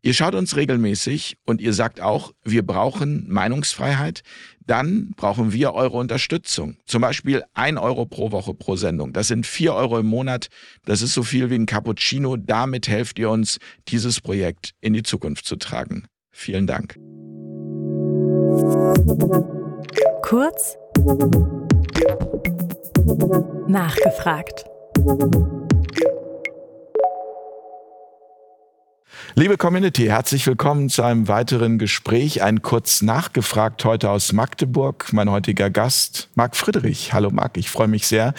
Ihr schaut uns regelmäßig und ihr sagt auch, wir brauchen Meinungsfreiheit, dann brauchen wir eure Unterstützung. Zum Beispiel ein Euro pro Woche pro Sendung. Das sind vier Euro im Monat. Das ist so viel wie ein Cappuccino. Damit helft ihr uns, dieses Projekt in die Zukunft zu tragen. Vielen Dank. Kurz nachgefragt. Liebe Community, herzlich willkommen zu einem weiteren Gespräch. Ein kurz nachgefragt heute aus Magdeburg. Mein heutiger Gast, Marc Friedrich. Hallo Marc, ich freue mich sehr,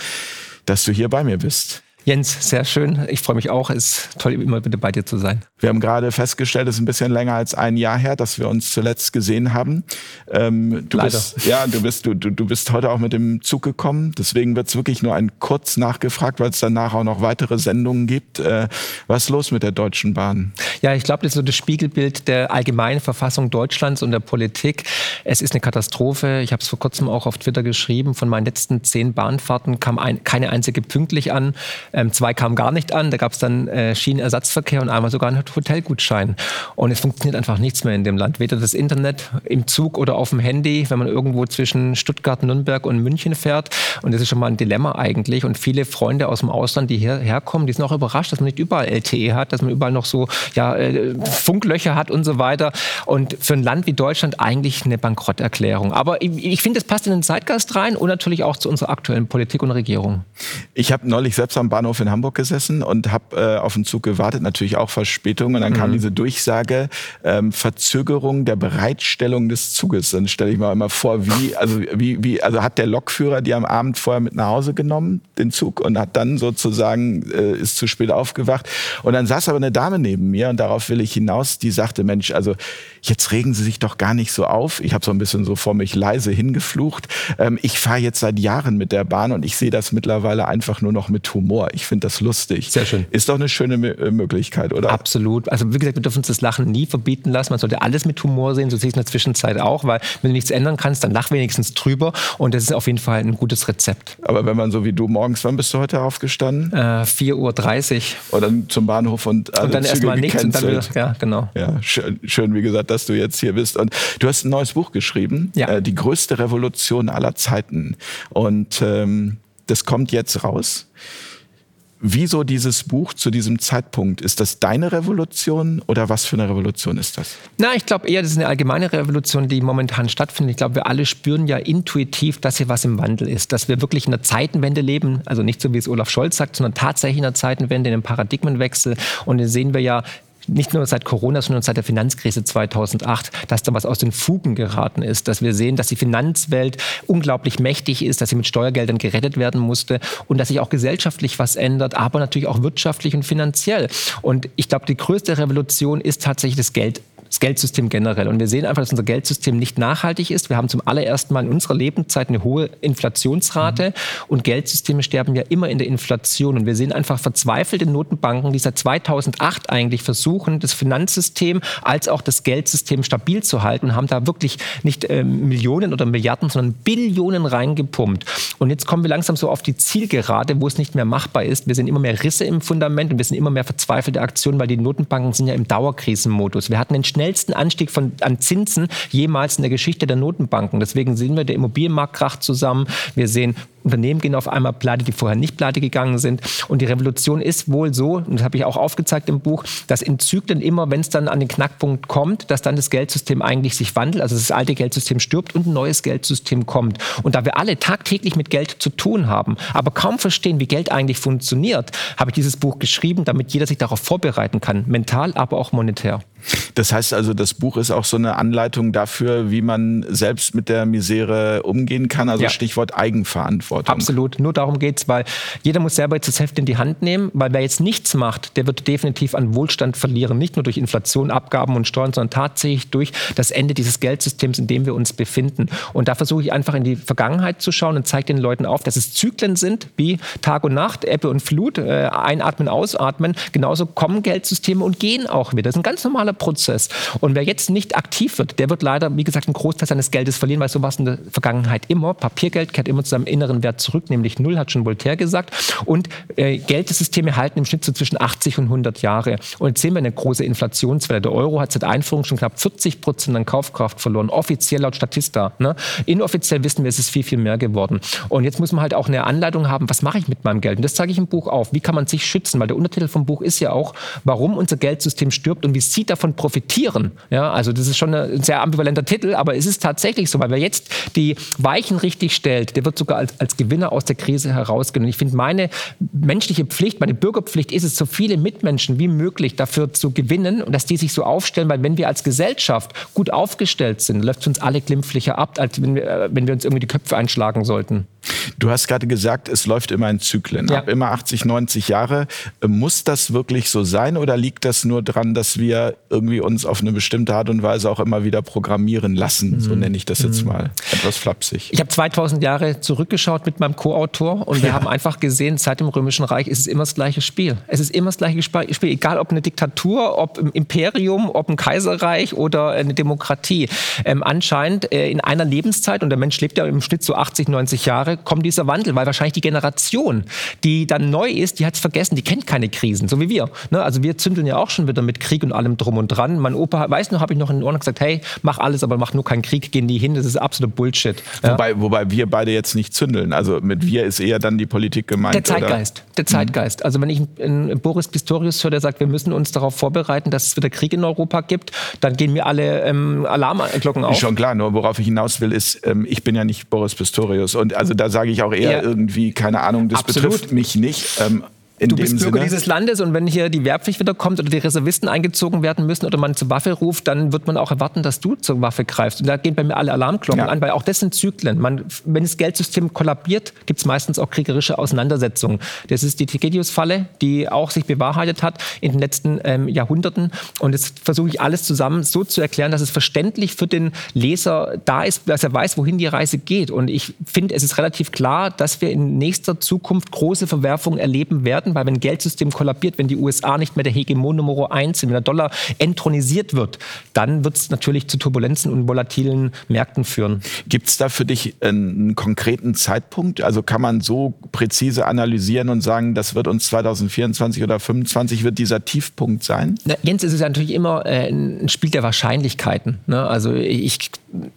dass du hier bei mir bist. Jens, sehr schön. Ich freue mich auch. Es ist toll, immer wieder bei dir zu sein. Wir haben gerade festgestellt, es ist ein bisschen länger als ein Jahr her, dass wir uns zuletzt gesehen haben. Ähm, du Leider. Bist, ja, du bist, du, du bist heute auch mit dem Zug gekommen. Deswegen wird es wirklich nur ein kurz nachgefragt, weil es danach auch noch weitere Sendungen gibt. Äh, was ist los mit der Deutschen Bahn? Ja, ich glaube, das ist so das Spiegelbild der allgemeinen Verfassung Deutschlands und der Politik. Es ist eine Katastrophe. Ich habe es vor kurzem auch auf Twitter geschrieben. Von meinen letzten zehn Bahnfahrten kam ein, keine einzige pünktlich an. Ähm, zwei kamen gar nicht an. Da gab es dann äh, Schienenersatzverkehr und einmal sogar einen Hotelgutschein. Und es funktioniert einfach nichts mehr in dem Land. Weder das Internet im Zug oder auf dem Handy, wenn man irgendwo zwischen Stuttgart, Nürnberg und München fährt. Und das ist schon mal ein Dilemma eigentlich. Und viele Freunde aus dem Ausland, die hierher kommen, die sind auch überrascht, dass man nicht überall LTE hat, dass man überall noch so ja, äh, Funklöcher hat und so weiter. Und für ein Land wie Deutschland eigentlich eine Bankrotterklärung. Aber ich, ich finde, das passt in den Zeitgeist rein und natürlich auch zu unserer aktuellen Politik und Regierung. Ich habe neulich selbst am Bahnhof in Hamburg gesessen und habe äh, auf den Zug gewartet, natürlich auch Verspätung. Und dann mhm. kam diese Durchsage, ähm, Verzögerung der Bereitstellung des Zuges. Dann stelle ich mir immer vor, wie, also wie, wie, also hat der Lokführer die am Abend vorher mit nach Hause genommen, den Zug, und hat dann sozusagen, äh, ist zu spät aufgewacht. Und dann saß aber eine Dame neben mir, und darauf will ich hinaus, die sagte, Mensch, also jetzt regen Sie sich doch gar nicht so auf. Ich habe so ein bisschen so vor mich leise hingeflucht. Ähm, ich fahre jetzt seit Jahren mit der Bahn und ich sehe das mittlerweile einfach nur noch mit Humor. Ich finde das lustig. Sehr schön. Ist doch eine schöne äh, Möglichkeit, oder? Absolut. Also wie gesagt, wir dürfen uns das Lachen nie verbieten lassen. Man sollte alles mit Humor sehen. So sehe ich es in der Zwischenzeit auch, weil wenn du nichts ändern kannst, dann lach wenigstens drüber. Und das ist auf jeden Fall ein gutes Rezept. Aber wenn man so wie du morgens, wann bist du heute aufgestanden? Äh, 4.30 Uhr. Und dann zum Bahnhof und alle Und dann erstmal nichts und dann wieder, ja, genau. Ja, schön, schön, wie gesagt, dass du jetzt hier bist. Und du hast ein neues Buch geschrieben, ja. äh, Die größte Revolution aller Zeiten. Und ähm, das kommt jetzt raus. Wieso dieses Buch zu diesem Zeitpunkt? Ist das deine Revolution oder was für eine Revolution ist das? Na, ich glaube eher, das ist eine allgemeine Revolution, die momentan stattfindet. Ich glaube, wir alle spüren ja intuitiv, dass hier was im Wandel ist, dass wir wirklich in einer Zeitenwende leben. Also nicht so, wie es Olaf Scholz sagt, sondern tatsächlich in einer Zeitenwende, in einem Paradigmenwechsel. Und den sehen wir ja nicht nur seit Corona, sondern seit der Finanzkrise 2008, dass da was aus den Fugen geraten ist, dass wir sehen, dass die Finanzwelt unglaublich mächtig ist, dass sie mit Steuergeldern gerettet werden musste und dass sich auch gesellschaftlich was ändert, aber natürlich auch wirtschaftlich und finanziell. Und ich glaube, die größte Revolution ist tatsächlich das Geld das Geldsystem generell. Und wir sehen einfach, dass unser Geldsystem nicht nachhaltig ist. Wir haben zum allerersten Mal in unserer Lebenszeit eine hohe Inflationsrate mhm. und Geldsysteme sterben ja immer in der Inflation. Und wir sehen einfach verzweifelte Notenbanken, die seit 2008 eigentlich versuchen, das Finanzsystem als auch das Geldsystem stabil zu halten und haben da wirklich nicht äh, Millionen oder Milliarden, sondern Billionen reingepumpt. Und jetzt kommen wir langsam so auf die Zielgerade, wo es nicht mehr machbar ist. Wir sehen immer mehr Risse im Fundament und wir sehen immer mehr verzweifelte Aktionen, weil die Notenbanken sind ja im Dauerkrisenmodus. Wir hatten den schnellsten Anstieg von, an Zinsen jemals in der Geschichte der Notenbanken. Deswegen sehen wir, der Immobilienmarkt kracht zusammen. Wir sehen Unternehmen gehen auf einmal pleite, die vorher nicht pleite gegangen sind. Und die Revolution ist wohl so, und das habe ich auch aufgezeigt im Buch, dass in Zyklen immer, wenn es dann an den Knackpunkt kommt, dass dann das Geldsystem eigentlich sich wandelt, also das alte Geldsystem stirbt und ein neues Geldsystem kommt. Und da wir alle tagtäglich mit Geld zu tun haben, aber kaum verstehen, wie Geld eigentlich funktioniert, habe ich dieses Buch geschrieben, damit jeder sich darauf vorbereiten kann, mental, aber auch monetär. Das heißt also, das Buch ist auch so eine Anleitung dafür, wie man selbst mit der Misere umgehen kann, also ja. Stichwort Eigenverantwortung. Verantwortung. Absolut. Nur darum geht es, weil jeder muss selber jetzt das Heft in die Hand nehmen, weil wer jetzt nichts macht, der wird definitiv an Wohlstand verlieren. Nicht nur durch Inflation, Abgaben und Steuern, sondern tatsächlich durch das Ende dieses Geldsystems, in dem wir uns befinden. Und da versuche ich einfach in die Vergangenheit zu schauen und zeige den Leuten auf, dass es Zyklen sind, wie Tag und Nacht, Ebbe und Flut, äh, einatmen, ausatmen. Genauso kommen Geldsysteme und gehen auch wieder. Das ist ein ganz normaler Prozess. Und wer jetzt nicht aktiv wird, der wird leider, wie gesagt, einen Großteil seines Geldes verlieren, weil so war es in der Vergangenheit immer. Papiergeld kehrt immer zu seinem inneren Wert zurück, nämlich null, hat schon Voltaire gesagt. Und äh, Geldsysteme halten im Schnitt so zwischen 80 und 100 Jahre. Und jetzt sehen wir eine große Inflationswelle. Der Euro hat seit Einführung schon knapp 40 Prozent an Kaufkraft verloren, offiziell laut Statista. Ne? Inoffiziell wissen wir, es ist viel, viel mehr geworden. Und jetzt muss man halt auch eine Anleitung haben, was mache ich mit meinem Geld? Und das zeige ich im Buch auf. Wie kann man sich schützen? Weil der Untertitel vom Buch ist ja auch, warum unser Geldsystem stirbt und wie Sie davon profitieren. Ja, also das ist schon ein sehr ambivalenter Titel, aber es ist tatsächlich so, weil wer jetzt die Weichen richtig stellt, der wird sogar als, als Gewinner aus der Krise herausgehen. Und ich finde, meine menschliche Pflicht, meine Bürgerpflicht ist es, so viele Mitmenschen wie möglich dafür zu gewinnen und dass die sich so aufstellen, weil wenn wir als Gesellschaft gut aufgestellt sind, läuft es uns alle glimpflicher ab, als wenn wir, äh, wenn wir uns irgendwie die Köpfe einschlagen sollten. Du hast gerade gesagt, es läuft immer in Zyklen. Ja. Ab immer 80, 90 Jahre. Muss das wirklich so sein oder liegt das nur daran, dass wir irgendwie uns auf eine bestimmte Art und Weise auch immer wieder programmieren lassen? Mhm. So nenne ich das jetzt mhm. mal. Etwas flapsig. Ich habe 2000 Jahre zurückgeschaut mit meinem Co-Autor und wir ja. haben einfach gesehen, seit dem Römischen Reich ist es immer das gleiche Spiel. Es ist immer das gleiche Spiel, egal ob eine Diktatur, ob ein Imperium, ob ein Kaiserreich oder eine Demokratie. Ähm, anscheinend äh, in einer Lebenszeit, und der Mensch lebt ja im Schnitt so 80, 90 Jahre, kommt dieser Wandel, weil wahrscheinlich die Generation, die dann neu ist, die hat es vergessen, die kennt keine Krisen, so wie wir. Ne? Also wir zündeln ja auch schon wieder mit Krieg und allem drum und dran. Mein Opa, weiß noch, habe ich noch in den Ohren gesagt, hey, mach alles, aber mach nur keinen Krieg, gehen die hin, das ist absolut Bullshit. Ja? Wobei, wobei wir beide jetzt nicht zündeln. Also mit wir ist eher dann die Politik gemeint. Der Zeitgeist, oder? Der Zeitgeist. Also wenn ich einen Boris Pistorius höre, der sagt, wir müssen uns darauf vorbereiten, dass es wieder Krieg in Europa gibt, dann gehen mir alle ähm, Alarmglocken auf. Ist schon klar, nur worauf ich hinaus will, ist, ähm, ich bin ja nicht Boris Pistorius und also da sage ich auch eher ja. irgendwie, keine Ahnung, das Absolut. betrifft mich nicht. Ähm, du bist Bürger Sinne? dieses Landes und wenn hier die Wehrpflicht wieder kommt oder die Reservisten eingezogen werden müssen oder man zur Waffe ruft, dann wird man auch erwarten, dass du zur Waffe greifst. Und da gehen bei mir alle Alarmglocken ja. an, weil auch das sind Zyklen. Man, wenn das Geldsystem kollabiert, gibt es meistens auch kriegerische Auseinandersetzungen. Das ist die Tigedius-Falle, die auch sich bewahrheitet hat in den letzten ähm, Jahrhunderten. Und jetzt versuche ich alles zusammen so zu erklären, dass es verständlich für den Leser da ist, dass er weiß, wohin die Reise geht. Und ich finde, es ist relativ klar, dass wir in nächster Zukunft große Verwerfungen erleben werden werden, weil wenn ein Geldsystem kollabiert, wenn die USA nicht mehr der Hegemon Nummer eins sind, wenn der Dollar entronisiert wird, dann wird es natürlich zu Turbulenzen und volatilen Märkten führen. Gibt es da für dich einen konkreten Zeitpunkt? Also kann man so präzise analysieren und sagen, das wird uns 2024 oder 2025 wird dieser Tiefpunkt sein? Na, Jens, es ist natürlich immer äh, ein Spiel der Wahrscheinlichkeiten. Ne? Also ich,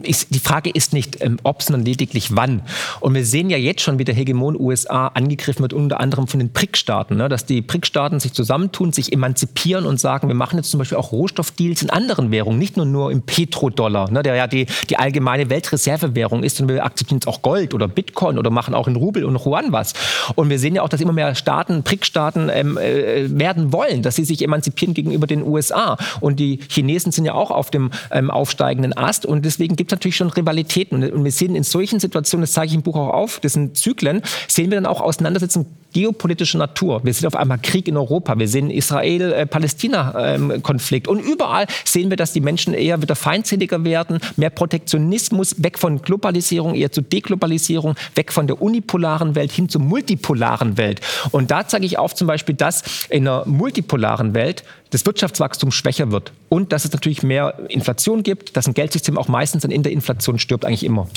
ich, die Frage ist nicht, ähm, ob, sondern lediglich wann. Und wir sehen ja jetzt schon, wie der Hegemon USA angegriffen wird, unter anderem von den BRIC-Staaten. Staaten, ne? dass die BRIC-Staaten sich zusammentun, sich emanzipieren und sagen, wir machen jetzt zum Beispiel auch Rohstoffdeals in anderen Währungen, nicht nur, nur im Petrodollar, ne? der ja die, die allgemeine Weltreservewährung ist, und wir akzeptieren jetzt auch Gold oder Bitcoin oder machen auch in Rubel und Yuan was. Und wir sehen ja auch, dass immer mehr Staaten, BRIC-Staaten ähm, äh, werden wollen, dass sie sich emanzipieren gegenüber den USA. Und die Chinesen sind ja auch auf dem ähm, aufsteigenden Ast und deswegen gibt es natürlich schon Rivalitäten. Und wir sehen in solchen Situationen, das zeige ich im Buch auch auf, das sind Zyklen, sehen wir dann auch Auseinandersetzungen geopolitischer Natur. Wir sehen auf einmal Krieg in Europa. Wir sehen Israel-Palästina-Konflikt. Und überall sehen wir, dass die Menschen eher wieder feindseliger werden, mehr Protektionismus, weg von Globalisierung, eher zu Deglobalisierung, weg von der unipolaren Welt hin zur multipolaren Welt. Und da zeige ich auf zum Beispiel, dass in einer multipolaren Welt das Wirtschaftswachstum schwächer wird und dass es natürlich mehr Inflation gibt, dass ein Geldsystem auch meistens in der Inflation stirbt, eigentlich immer.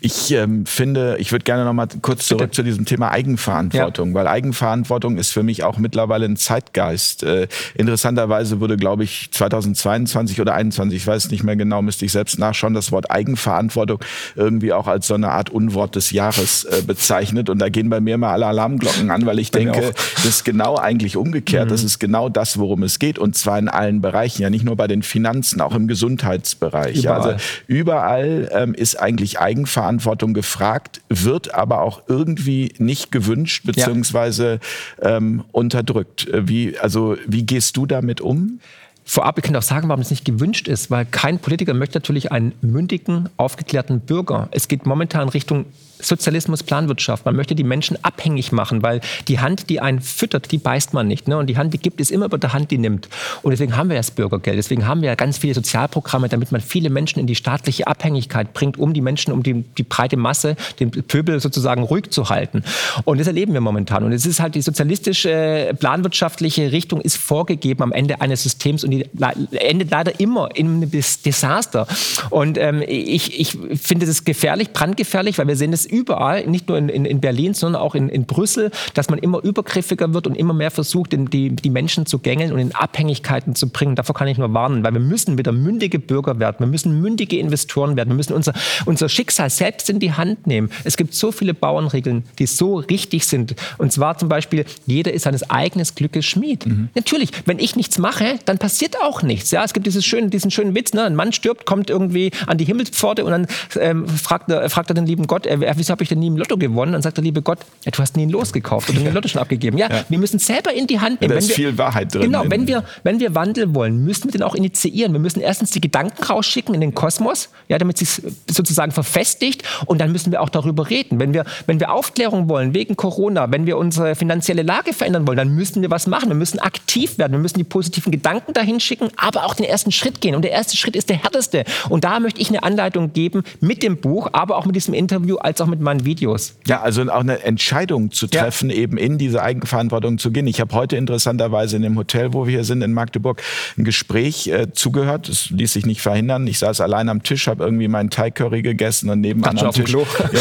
Ich ähm, finde, ich würde gerne noch mal kurz zurück Bitte. zu diesem Thema Eigenverantwortung, ja. weil Eigenverantwortung ist für mich auch mittlerweile ein Zeitgeist. Äh, interessanterweise wurde, glaube ich, 2022 oder 2021, ich weiß nicht mehr genau, müsste ich selbst nachschauen, das Wort Eigenverantwortung irgendwie auch als so eine Art Unwort des Jahres äh, bezeichnet. Und da gehen bei mir mal alle Alarmglocken an, weil ich bei denke, das ist genau eigentlich umgekehrt. Mhm. Das ist genau das, worum es geht. Und zwar in allen Bereichen, ja nicht nur bei den Finanzen, auch im Gesundheitsbereich. Überall. Also überall ähm, ist eigentlich Eigenverantwortung Eigenverantwortung gefragt, wird aber auch irgendwie nicht gewünscht beziehungsweise ja. ähm, unterdrückt. Wie, also, wie gehst du damit um? Vorab, ich kann auch sagen, warum es nicht gewünscht ist, weil kein Politiker möchte natürlich einen mündigen, aufgeklärten Bürger. Es geht momentan Richtung Sozialismus, Planwirtschaft. Man möchte die Menschen abhängig machen, weil die Hand, die einen füttert, die beißt man nicht. Ne? Und die Hand, die gibt, ist immer über der Hand, die nimmt. Und deswegen haben wir das Bürgergeld. Deswegen haben wir ganz viele Sozialprogramme, damit man viele Menschen in die staatliche Abhängigkeit bringt, um die Menschen, um die, die breite Masse, den Pöbel sozusagen ruhig zu halten. Und das erleben wir momentan. Und es ist halt die sozialistische, planwirtschaftliche Richtung ist vorgegeben am Ende eines Systems und die endet leider immer in einem Desaster. Und ähm, ich, ich finde das gefährlich, brandgefährlich, weil wir sehen es überall, nicht nur in, in, in Berlin, sondern auch in, in Brüssel, dass man immer übergriffiger wird und immer mehr versucht, die, die Menschen zu gängeln und in Abhängigkeiten zu bringen. Davor kann ich nur warnen, weil wir müssen wieder mündige Bürger werden, wir müssen mündige Investoren werden, wir müssen unser, unser Schicksal selbst in die Hand nehmen. Es gibt so viele Bauernregeln, die so richtig sind. Und zwar zum Beispiel, jeder ist seines eigenen Glückes Schmied. Mhm. Natürlich, wenn ich nichts mache, dann passiert auch nichts. Ja, es gibt dieses schöne, diesen schönen Witz, ne? ein Mann stirbt, kommt irgendwie an die Himmelspforte und dann ähm, fragt, er, fragt er den lieben Gott, äh, wieso habe ich denn nie im Lotto gewonnen? Dann sagt der liebe Gott, ja, du hast nie ein Los gekauft oder den Lotto schon abgegeben. Ja, ja, wir müssen selber in die Hand nehmen. Ja, da ist wir, viel Wahrheit drin. Genau, wenn wir, wenn wir Wandel wollen, müssen wir den auch initiieren. Wir müssen erstens die Gedanken rausschicken in den Kosmos, ja, damit sich sozusagen verfestigt und dann müssen wir auch darüber reden. Wenn wir, wenn wir Aufklärung wollen wegen Corona, wenn wir unsere finanzielle Lage verändern wollen, dann müssen wir was machen. Wir müssen aktiv werden. Wir müssen die positiven Gedanken dahin schicken, aber auch den ersten Schritt gehen. Und der erste Schritt ist der härteste. Und da möchte ich eine Anleitung geben mit dem Buch, aber auch mit diesem Interview, als auch mit meinen Videos. Ja, also auch eine Entscheidung zu treffen, ja. eben in diese Eigenverantwortung zu gehen. Ich habe heute interessanterweise in dem Hotel, wo wir hier sind, in Magdeburg, ein Gespräch äh, zugehört. Das ließ sich nicht verhindern. Ich saß allein am Tisch, habe irgendwie meinen Thai Curry gegessen und nebenan am Tisch. Klo. Ja.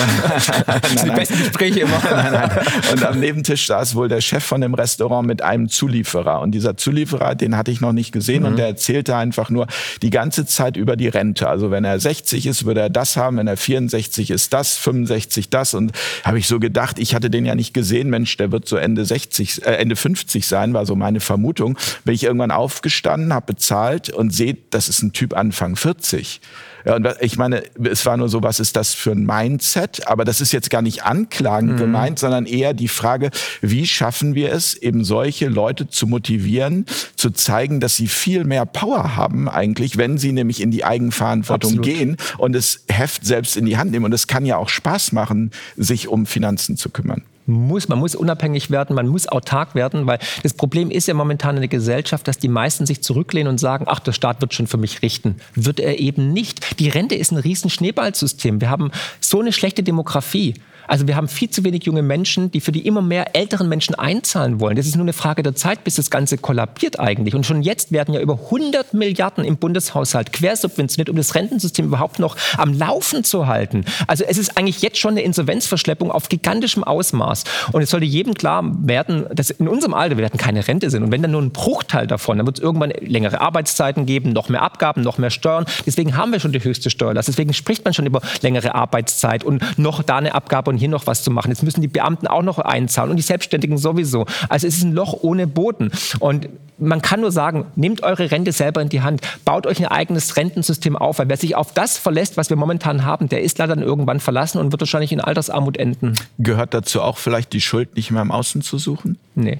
das sind die besten Gespräche immer. nein, nein. Und am Nebentisch saß wohl der Chef von dem Restaurant mit einem Zulieferer. Und dieser Zulieferer, den hatte ich noch nicht gesehen. Mhm. Und der erzählte einfach nur die ganze Zeit über die Rente. Also wenn er 60 ist, würde er das haben. Wenn er 64 ist, das. 65 das. Und habe ich so gedacht, ich hatte den ja nicht gesehen. Mensch, der wird so Ende 60, äh, Ende 50 sein, war so meine Vermutung. Bin ich irgendwann aufgestanden, habe bezahlt und sehe, das ist ein Typ Anfang 40. Ja, und ich meine, es war nur so, was ist das für ein Mindset? Aber das ist jetzt gar nicht anklagend mhm. gemeint, sondern eher die Frage, wie schaffen wir es, eben solche Leute zu motivieren, zu zeigen, dass sie viel mehr Power haben eigentlich, wenn sie nämlich in die Eigenverantwortung Absolut. gehen und das Heft selbst in die Hand nehmen. Und es kann ja auch Spaß machen, sich um Finanzen zu kümmern muss, man muss unabhängig werden, man muss autark werden, weil das Problem ist ja momentan in der Gesellschaft, dass die meisten sich zurücklehnen und sagen, ach, der Staat wird schon für mich richten. Wird er eben nicht. Die Rente ist ein riesen Schneeballsystem. Wir haben so eine schlechte Demografie. Also wir haben viel zu wenig junge Menschen, die für die immer mehr älteren Menschen einzahlen wollen. Das ist nur eine Frage der Zeit, bis das Ganze kollabiert eigentlich. Und schon jetzt werden ja über 100 Milliarden im Bundeshaushalt quersubventioniert, um das Rentensystem überhaupt noch am Laufen zu halten. Also es ist eigentlich jetzt schon eine Insolvenzverschleppung auf gigantischem Ausmaß. Und es sollte jedem klar werden, dass in unserem Alter, wir werden keine Rente sind. Und wenn dann nur ein Bruchteil davon, dann wird es irgendwann längere Arbeitszeiten geben, noch mehr Abgaben, noch mehr Steuern. Deswegen haben wir schon die höchste Steuerlast. Deswegen spricht man schon über längere Arbeitszeit und noch da eine Abgabe und hier noch was zu machen. Jetzt müssen die Beamten auch noch einzahlen und die Selbstständigen sowieso. Also es ist ein Loch ohne Boden. Und man kann nur sagen, nehmt eure Rente selber in die Hand, baut euch ein eigenes Rentensystem auf, weil wer sich auf das verlässt, was wir momentan haben, der ist leider dann irgendwann verlassen und wird wahrscheinlich in Altersarmut enden. Gehört dazu auch vielleicht die Schuld nicht mehr im Außen zu suchen? Nee.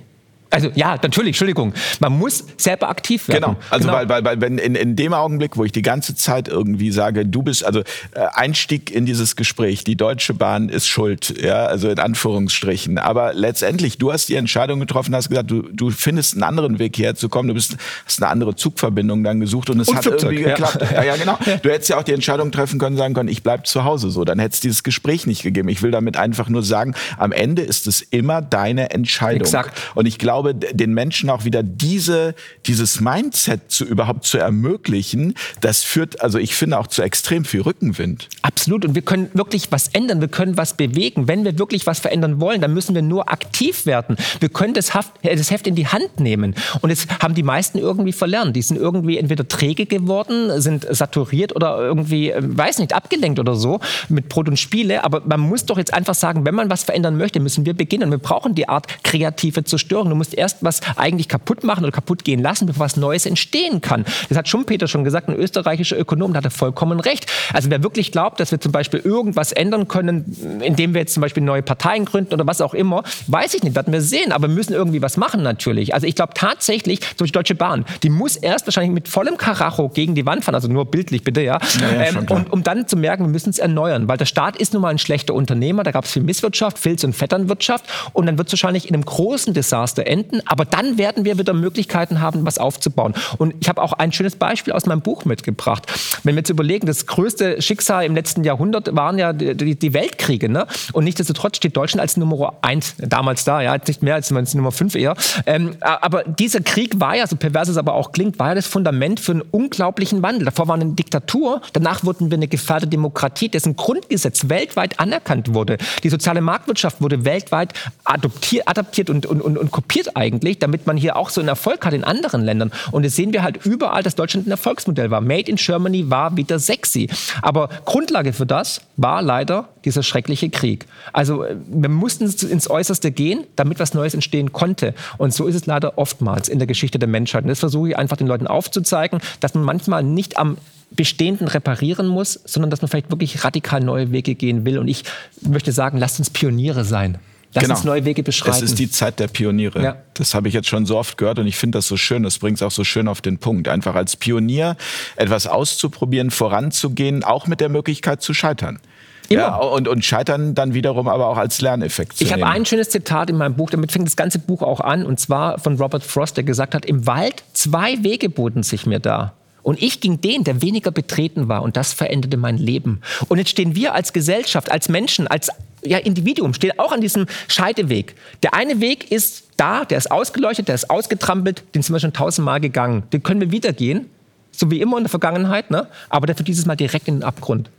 Also ja, natürlich, Entschuldigung. Man muss selber aktiv werden. Genau. Also genau. Weil, weil, weil wenn in, in dem Augenblick, wo ich die ganze Zeit irgendwie sage, du bist, also äh, Einstieg in dieses Gespräch, die Deutsche Bahn ist schuld, ja, also in Anführungsstrichen. Aber letztendlich, du hast die Entscheidung getroffen, hast gesagt, du, du findest einen anderen Weg herzukommen, du bist, hast eine andere Zugverbindung dann gesucht und es und hat Flugzeug, irgendwie geklappt. Ja. ja, ja, genau. Du hättest ja auch die Entscheidung treffen können, sagen können, ich bleib zu Hause so. Dann hätte es dieses Gespräch nicht gegeben. Ich will damit einfach nur sagen, am Ende ist es immer deine Entscheidung. Exakt. Und ich glaube, glaube, den Menschen auch wieder diese, dieses Mindset zu überhaupt zu ermöglichen, das führt, also ich finde auch zu extrem viel Rückenwind. Absolut. Und wir können wirklich was ändern. Wir können was bewegen. Wenn wir wirklich was verändern wollen, dann müssen wir nur aktiv werden. Wir können das, Haft, das Heft in die Hand nehmen. Und es haben die meisten irgendwie verlernt. Die sind irgendwie entweder träge geworden, sind saturiert oder irgendwie, äh, weiß nicht, abgelenkt oder so mit Brot und Spiele. Aber man muss doch jetzt einfach sagen, wenn man was verändern möchte, müssen wir beginnen. Wir brauchen die Art kreative Zerstörung. Du musst musst erst was eigentlich kaputt machen oder kaputt gehen lassen, bevor was Neues entstehen kann. Das hat Schumpeter schon gesagt, ein österreichischer Ökonom, da hat er vollkommen recht. Also wer wirklich glaubt, dass wir zum Beispiel irgendwas ändern können, indem wir jetzt zum Beispiel neue Parteien gründen oder was auch immer, weiß ich nicht, werden wir sehen. Aber wir müssen irgendwie was machen natürlich. Also ich glaube tatsächlich, so die Deutsche Bahn, die muss erst wahrscheinlich mit vollem Karacho gegen die Wand fahren, also nur bildlich bitte, ja. ja, ja ähm, und um dann zu merken, wir müssen es erneuern, weil der Staat ist nun mal ein schlechter Unternehmer, da gab es viel Misswirtschaft, Filz- und Vetternwirtschaft und dann wird es wahrscheinlich in einem großen Desaster enden beenden, aber dann werden wir wieder Möglichkeiten haben, was aufzubauen. Und ich habe auch ein schönes Beispiel aus meinem Buch mitgebracht. Wenn wir jetzt überlegen, das größte Schicksal im letzten Jahrhundert waren ja die, die Weltkriege. Ne? Und nichtsdestotrotz steht Deutschland als Nummer eins damals da, ja, nicht mehr als Nummer fünf eher. Ähm, aber dieser Krieg war ja, so pervers es aber auch klingt, war ja das Fundament für einen unglaublichen Wandel. Davor war eine Diktatur, danach wurden wir eine gefährdete Demokratie, dessen Grundgesetz weltweit anerkannt wurde. Die soziale Marktwirtschaft wurde weltweit adoptiert, adaptiert und, und, und, und kopiert eigentlich, damit man hier auch so einen Erfolg hat in anderen Ländern. Und jetzt sehen wir halt überall, dass Deutschland ein Erfolgsmodell war. Made in Germany war wieder sexy. Aber Grundlage für das war leider dieser schreckliche Krieg. Also wir mussten ins Äußerste gehen, damit was Neues entstehen konnte. Und so ist es leider oftmals in der Geschichte der Menschheit. Und das versuche ich einfach den Leuten aufzuzeigen, dass man manchmal nicht am Bestehenden reparieren muss, sondern dass man vielleicht wirklich radikal neue Wege gehen will. Und ich möchte sagen, lasst uns Pioniere sein. Lass genau. uns neue Wege beschreiten. Es ist die Zeit der Pioniere. Ja. Das habe ich jetzt schon so oft gehört und ich finde das so schön. Das bringt es auch so schön auf den Punkt. Einfach als Pionier etwas auszuprobieren, voranzugehen, auch mit der Möglichkeit zu scheitern. Immer. Ja, und, und scheitern dann wiederum aber auch als Lerneffekt. Zu ich habe ein schönes Zitat in meinem Buch, damit fängt das ganze Buch auch an, und zwar von Robert Frost, der gesagt hat, im Wald zwei Wege boten sich mir da. Und ich ging den, der weniger betreten war, und das veränderte mein Leben. Und jetzt stehen wir als Gesellschaft, als Menschen, als ja, Individuum, stehen auch an diesem Scheideweg. Der eine Weg ist da, der ist ausgeleuchtet, der ist ausgetrampelt, den sind wir schon tausendmal gegangen. Den können wir wieder gehen, so wie immer in der Vergangenheit, ne? aber der führt dieses Mal direkt in den Abgrund.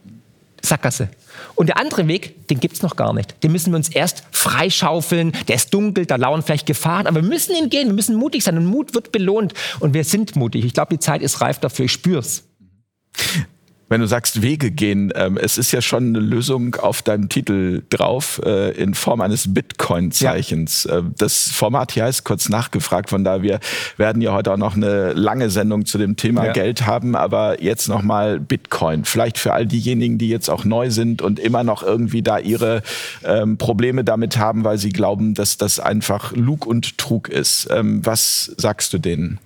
Sackgasse. Und der andere Weg, den gibt es noch gar nicht. Den müssen wir uns erst freischaufeln. Der ist dunkel, da lauern vielleicht Gefahren, aber wir müssen ihn gehen, wir müssen mutig sein und Mut wird belohnt. Und wir sind mutig. Ich glaube, die Zeit ist reif dafür, ich spür's wenn du sagst Wege gehen, ähm, es ist ja schon eine Lösung auf deinem Titel drauf äh, in Form eines Bitcoin-Zeichens. Ja. Äh, das Format hier heißt kurz nachgefragt, von da wir werden ja heute auch noch eine lange Sendung zu dem Thema ja. Geld haben, aber jetzt nochmal Bitcoin. Vielleicht für all diejenigen, die jetzt auch neu sind und immer noch irgendwie da ihre ähm, Probleme damit haben, weil sie glauben, dass das einfach Lug und Trug ist. Ähm, was sagst du denen?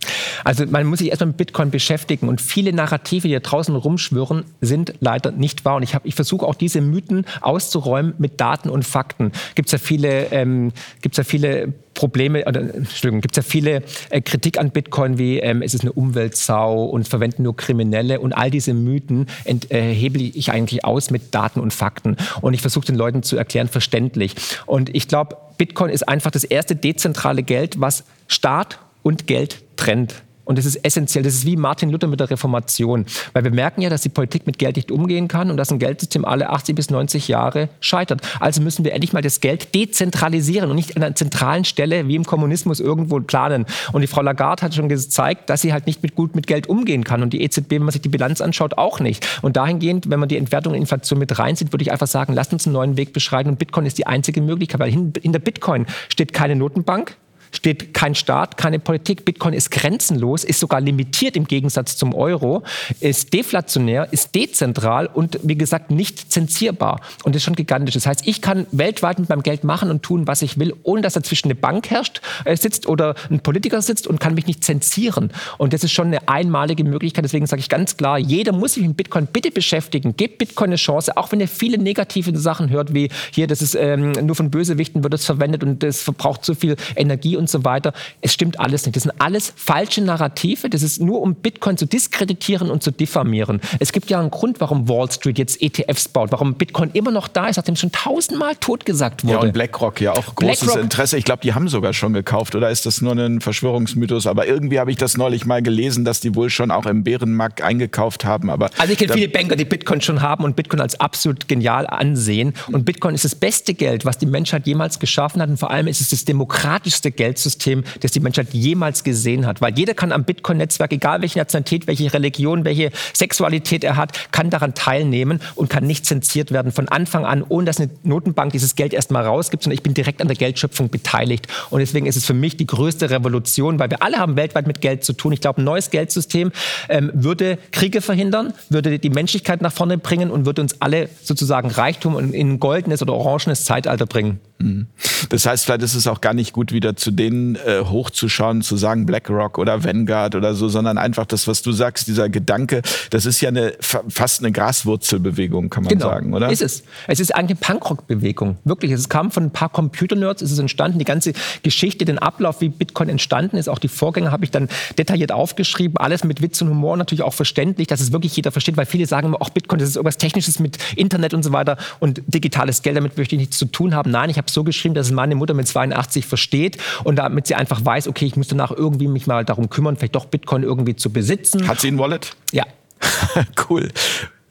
Also man muss sich erstmal mit Bitcoin beschäftigen und viele Narrative, die da draußen rumschwören, Sachen sind leider nicht wahr. Und ich, ich versuche auch diese Mythen auszuräumen mit Daten und Fakten. Gibt es ja viele, ähm, gibt's ja viele Probleme, oder, Entschuldigung, gibt es ja viele äh, Kritik an Bitcoin, wie ähm, es ist eine Umweltsau und verwenden nur Kriminelle und all diese Mythen enthebel äh, ich eigentlich aus mit Daten und Fakten. Und ich versuche den Leuten zu erklären, verständlich. Und ich glaube, Bitcoin ist einfach das erste dezentrale Geld, was Staat und Geld trennt. Und das ist essentiell. Das ist wie Martin Luther mit der Reformation. Weil wir merken ja, dass die Politik mit Geld nicht umgehen kann und dass ein Geldsystem alle 80 bis 90 Jahre scheitert. Also müssen wir endlich mal das Geld dezentralisieren und nicht an einer zentralen Stelle wie im Kommunismus irgendwo planen. Und die Frau Lagarde hat schon gezeigt, dass sie halt nicht mit gut mit Geld umgehen kann. Und die EZB, wenn man sich die Bilanz anschaut, auch nicht. Und dahingehend, wenn man die Entwertung und Inflation mit reinzieht, würde ich einfach sagen, lasst uns einen neuen Weg beschreiten. Und Bitcoin ist die einzige Möglichkeit, weil hinter Bitcoin steht keine Notenbank, steht kein Staat, keine Politik. Bitcoin ist grenzenlos, ist sogar limitiert im Gegensatz zum Euro, ist deflationär, ist dezentral und wie gesagt nicht zensierbar. Und das ist schon gigantisch. Das heißt, ich kann weltweit mit meinem Geld machen und tun, was ich will, ohne dass dazwischen eine Bank herrscht, äh, sitzt oder ein Politiker sitzt und kann mich nicht zensieren. Und das ist schon eine einmalige Möglichkeit. Deswegen sage ich ganz klar, jeder muss sich mit Bitcoin bitte beschäftigen. Gebt Bitcoin eine Chance, auch wenn ihr viele negative Sachen hört, wie hier, das ist ähm, nur von Bösewichten wird es verwendet und das verbraucht zu viel Energie und und so weiter. Es stimmt alles nicht. Das sind alles falsche Narrative. Das ist nur, um Bitcoin zu diskreditieren und zu diffamieren. Es gibt ja einen Grund, warum Wall Street jetzt ETFs baut, warum Bitcoin immer noch da ist, nachdem es schon tausendmal totgesagt wurde. Ja, und BlackRock ja auch großes BlackRock, Interesse. Ich glaube, die haben sogar schon gekauft, oder ist das nur ein Verschwörungsmythos? Aber irgendwie habe ich das neulich mal gelesen, dass die wohl schon auch im Bärenmarkt eingekauft haben. Aber also ich kenne viele Banker, die Bitcoin schon haben und Bitcoin als absolut genial ansehen. Und Bitcoin ist das beste Geld, was die Menschheit jemals geschaffen hat. Und vor allem ist es das demokratischste Geld Geldsystem, das die Menschheit jemals gesehen hat. Weil jeder kann am Bitcoin-Netzwerk, egal welche Nationalität, welche Religion, welche Sexualität er hat, kann daran teilnehmen und kann nicht zensiert werden von Anfang an, ohne dass eine Notenbank dieses Geld erstmal rausgibt, sondern ich bin direkt an der Geldschöpfung beteiligt. Und deswegen ist es für mich die größte Revolution, weil wir alle haben weltweit mit Geld zu tun. Ich glaube, ein neues Geldsystem ähm, würde Kriege verhindern, würde die Menschlichkeit nach vorne bringen und würde uns alle sozusagen Reichtum in ein goldenes oder orangenes Zeitalter bringen. Mhm. Das heißt, vielleicht ist es auch gar nicht gut, wieder zu denen äh, hochzuschauen, zu sagen BlackRock oder Vanguard oder so, sondern einfach das, was du sagst, dieser Gedanke, das ist ja eine fast eine Graswurzelbewegung, kann man genau. sagen, oder? Ist es. Es ist eigentlich eine Punkrock-Bewegung. Wirklich. Es kam von ein paar Computernerds, es ist entstanden, die ganze Geschichte, den Ablauf, wie Bitcoin entstanden ist, auch die Vorgänge habe ich dann detailliert aufgeschrieben, alles mit Witz und Humor natürlich auch verständlich, dass es wirklich jeder versteht, weil viele sagen immer, auch Bitcoin, das ist irgendwas Technisches mit Internet und so weiter und digitales Geld, damit möchte ich nichts zu tun haben. Nein, ich habe habe so geschrieben, dass es meine Mutter mit 82 versteht und damit sie einfach weiß, okay, ich muss danach irgendwie mich mal darum kümmern, vielleicht doch Bitcoin irgendwie zu besitzen. Hat sie ein Wallet? Ja. cool.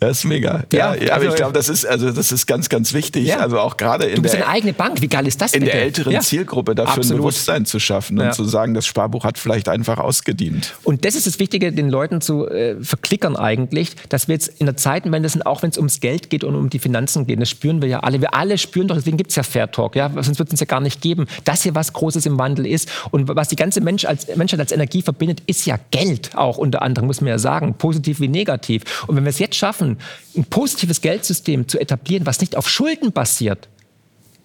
Das ist mega. Ja, ja, ja aber also, ich glaube, das ist also das ist ganz, ganz wichtig. Ja. Also auch gerade in du bist der eine eigene Bank. Wie geil ist das? In der älteren ja. Zielgruppe dafür Absolut. ein Bewusstsein zu schaffen und zu sagen, das Sparbuch hat vielleicht einfach ausgedient. Und das ist das Wichtige, den Leuten zu äh, verklickern eigentlich, dass wir jetzt in der Zeitenwende sind, auch wenn es ums Geld geht und um die Finanzen geht. Das spüren wir ja alle. Wir alle spüren doch. Deswegen gibt es ja Fair Talk. Ja, sonst wird es ja gar nicht geben. Dass hier was Großes im Wandel ist und was die ganze Mensch als, Menschheit als Energie verbindet, ist ja Geld auch unter anderem muss man ja sagen, positiv wie negativ. Und wenn wir es jetzt schaffen, ein positives Geldsystem zu etablieren, was nicht auf Schulden basiert,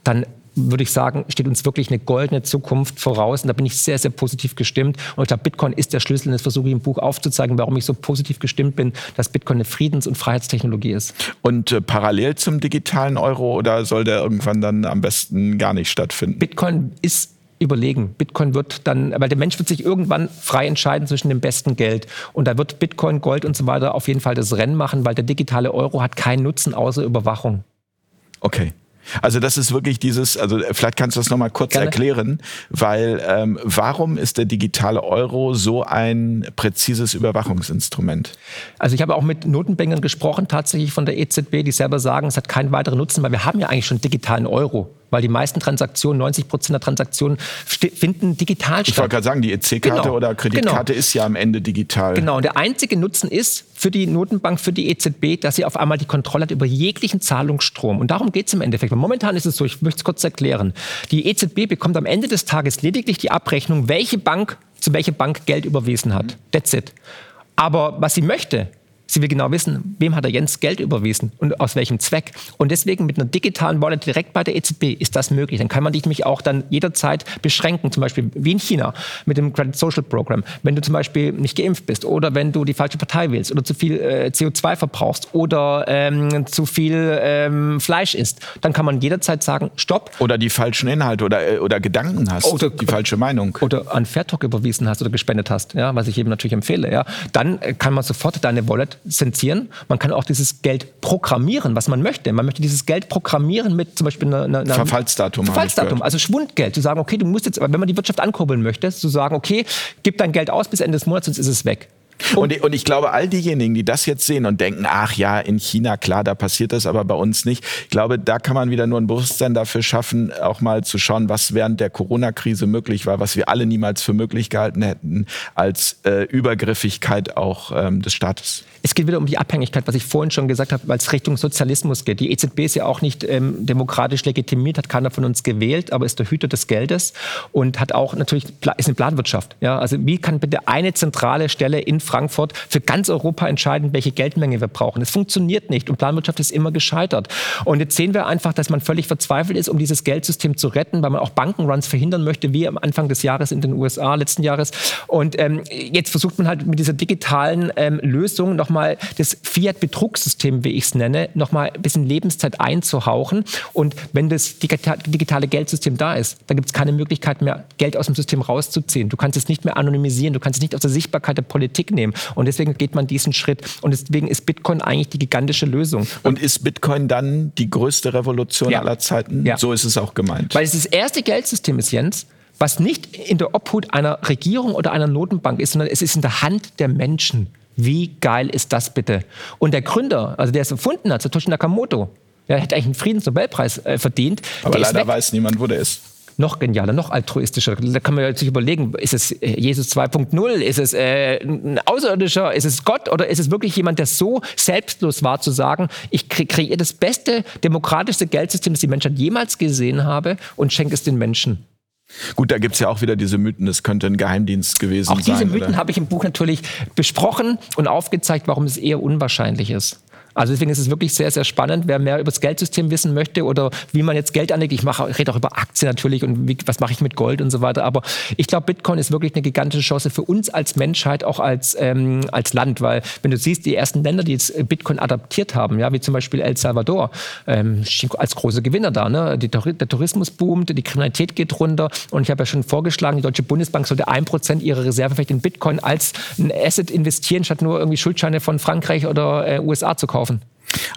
dann würde ich sagen, steht uns wirklich eine goldene Zukunft voraus. Und da bin ich sehr, sehr positiv gestimmt. Und ich glaube, Bitcoin ist der Schlüssel. Und das versuche ich im Buch aufzuzeigen, warum ich so positiv gestimmt bin, dass Bitcoin eine Friedens- und Freiheitstechnologie ist. Und äh, parallel zum digitalen Euro oder soll der irgendwann dann am besten gar nicht stattfinden? Bitcoin ist überlegen. Bitcoin wird dann, weil der Mensch wird sich irgendwann frei entscheiden zwischen dem besten Geld. Und da wird Bitcoin, Gold und so weiter auf jeden Fall das Rennen machen, weil der digitale Euro hat keinen Nutzen außer Überwachung. Okay. Also das ist wirklich dieses, also vielleicht kannst du das nochmal kurz Gerne. erklären, weil ähm, warum ist der digitale Euro so ein präzises Überwachungsinstrument? Also ich habe auch mit Notenbankern gesprochen, tatsächlich von der EZB, die selber sagen, es hat keinen weiteren Nutzen, weil wir haben ja eigentlich schon digitalen Euro weil die meisten Transaktionen, 90 Prozent der Transaktionen finden digital statt. Ich wollte gerade sagen, die EC-Karte genau. oder Kreditkarte genau. ist ja am Ende digital. Genau, und der einzige Nutzen ist für die Notenbank, für die EZB, dass sie auf einmal die Kontrolle hat über jeglichen Zahlungsstrom. Und darum geht es im Endeffekt. momentan ist es so, ich möchte es kurz erklären. Die EZB bekommt am Ende des Tages lediglich die Abrechnung, welche Bank zu welcher Bank Geld überwiesen hat. That's it. Aber was sie möchte, Sie will genau wissen, wem hat er Jens Geld überwiesen und aus welchem Zweck. Und deswegen mit einer digitalen Wallet direkt bei der EZB ist das möglich. Dann kann man dich nämlich auch dann jederzeit beschränken, zum Beispiel wie in China mit dem Credit Social Program. Wenn du zum Beispiel nicht geimpft bist oder wenn du die falsche Partei wählst oder zu viel äh, CO2 verbrauchst oder ähm, zu viel ähm, Fleisch isst, dann kann man jederzeit sagen, stopp. Oder die falschen Inhalte oder, äh, oder Gedanken hast, oder, die falsche Meinung. Oder an Fairtalk überwiesen hast oder gespendet hast, ja, was ich eben natürlich empfehle. Ja. Dann kann man sofort deine Wallet zensieren. Man kann auch dieses Geld programmieren, was man möchte. Man möchte dieses Geld programmieren mit zum Beispiel einer, einer Verfallsdatum. Verfallsdatum, also Schwundgeld. Zu sagen, okay, du musst jetzt, wenn man die Wirtschaft ankurbeln möchte, zu sagen, okay, gib dein Geld aus bis Ende des Monats, sonst ist es weg. Und, und, ich glaube, all diejenigen, die das jetzt sehen und denken, ach ja, in China, klar, da passiert das, aber bei uns nicht. Ich glaube, da kann man wieder nur ein Bewusstsein dafür schaffen, auch mal zu schauen, was während der Corona-Krise möglich war, was wir alle niemals für möglich gehalten hätten, als äh, Übergriffigkeit auch ähm, des Staates. Es geht wieder um die Abhängigkeit, was ich vorhin schon gesagt habe, weil es Richtung Sozialismus geht. Die EZB ist ja auch nicht ähm, demokratisch legitimiert, hat keiner von uns gewählt, aber ist der Hüter des Geldes und hat auch natürlich, ist eine Planwirtschaft. Ja? Also wie kann bitte eine zentrale Stelle in Frankfurt für ganz Europa entscheiden, welche Geldmenge wir brauchen. Es funktioniert nicht und Planwirtschaft ist immer gescheitert. Und jetzt sehen wir einfach, dass man völlig verzweifelt ist, um dieses Geldsystem zu retten, weil man auch Bankenruns verhindern möchte, wie am Anfang des Jahres in den USA, letzten Jahres. Und ähm, jetzt versucht man halt mit dieser digitalen ähm, Lösung nochmal das Fiat-Betrugssystem, wie ich es nenne, nochmal ein bisschen Lebenszeit einzuhauchen. Und wenn das digitale Geldsystem da ist, dann gibt es keine Möglichkeit mehr, Geld aus dem System rauszuziehen. Du kannst es nicht mehr anonymisieren, du kannst es nicht aus der Sichtbarkeit der Politik nehmen nehmen. Und deswegen geht man diesen Schritt. Und deswegen ist Bitcoin eigentlich die gigantische Lösung. Und ist Bitcoin dann die größte Revolution ja. aller Zeiten? Ja. So ist es auch gemeint. Weil es das erste Geldsystem ist, Jens, was nicht in der Obhut einer Regierung oder einer Notenbank ist, sondern es ist in der Hand der Menschen. Wie geil ist das bitte? Und der Gründer, also der es erfunden hat, Satoshi Nakamoto, der hätte eigentlich einen Friedensnobelpreis äh, verdient. Aber leider weiß niemand, wo der ist noch genialer, noch altruistischer. Da kann man sich überlegen, ist es äh, Jesus 2.0, ist es äh, ein Außerirdischer, ist es Gott oder ist es wirklich jemand, der so selbstlos war, zu sagen, ich kre kreiere das beste, demokratischste Geldsystem, das die Menschheit jemals gesehen habe und schenke es den Menschen. Gut, da gibt es ja auch wieder diese Mythen, es könnte ein Geheimdienst gewesen sein. Auch diese Mythen habe ich im Buch natürlich besprochen und aufgezeigt, warum es eher unwahrscheinlich ist. Also deswegen ist es wirklich sehr, sehr spannend. Wer mehr über das Geldsystem wissen möchte oder wie man jetzt Geld anlegt, ich mache, rede auch über Aktien natürlich und wie, was mache ich mit Gold und so weiter. Aber ich glaube, Bitcoin ist wirklich eine gigantische Chance für uns als Menschheit, auch als, ähm, als Land. Weil wenn du siehst, die ersten Länder, die jetzt Bitcoin adaptiert haben, ja, wie zum Beispiel El Salvador, ähm, als große Gewinner da. Ne? Die, der Tourismus boomt, die Kriminalität geht runter. Und ich habe ja schon vorgeschlagen, die Deutsche Bundesbank sollte ein Prozent ihrer Reserve vielleicht in Bitcoin als ein Asset investieren, statt nur irgendwie Schuldscheine von Frankreich oder äh, USA zu kaufen.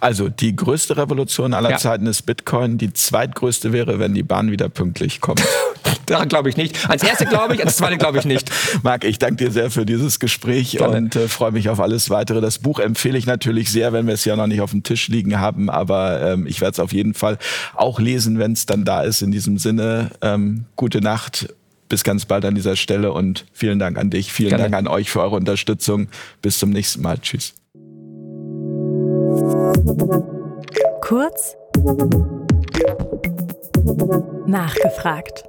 Also die größte Revolution aller ja. Zeiten ist Bitcoin. Die zweitgrößte wäre, wenn die Bahn wieder pünktlich kommt. Daran glaube ich nicht. Als erste glaube ich, als zweite glaube ich nicht. Marc, ich danke dir sehr für dieses Gespräch Gerne. und äh, freue mich auf alles weitere. Das Buch empfehle ich natürlich sehr, wenn wir es ja noch nicht auf dem Tisch liegen haben, aber ähm, ich werde es auf jeden Fall auch lesen, wenn es dann da ist. In diesem Sinne, ähm, gute Nacht. Bis ganz bald an dieser Stelle und vielen Dank an dich, vielen Gerne. Dank an euch für eure Unterstützung. Bis zum nächsten Mal. Tschüss. Kurz nachgefragt.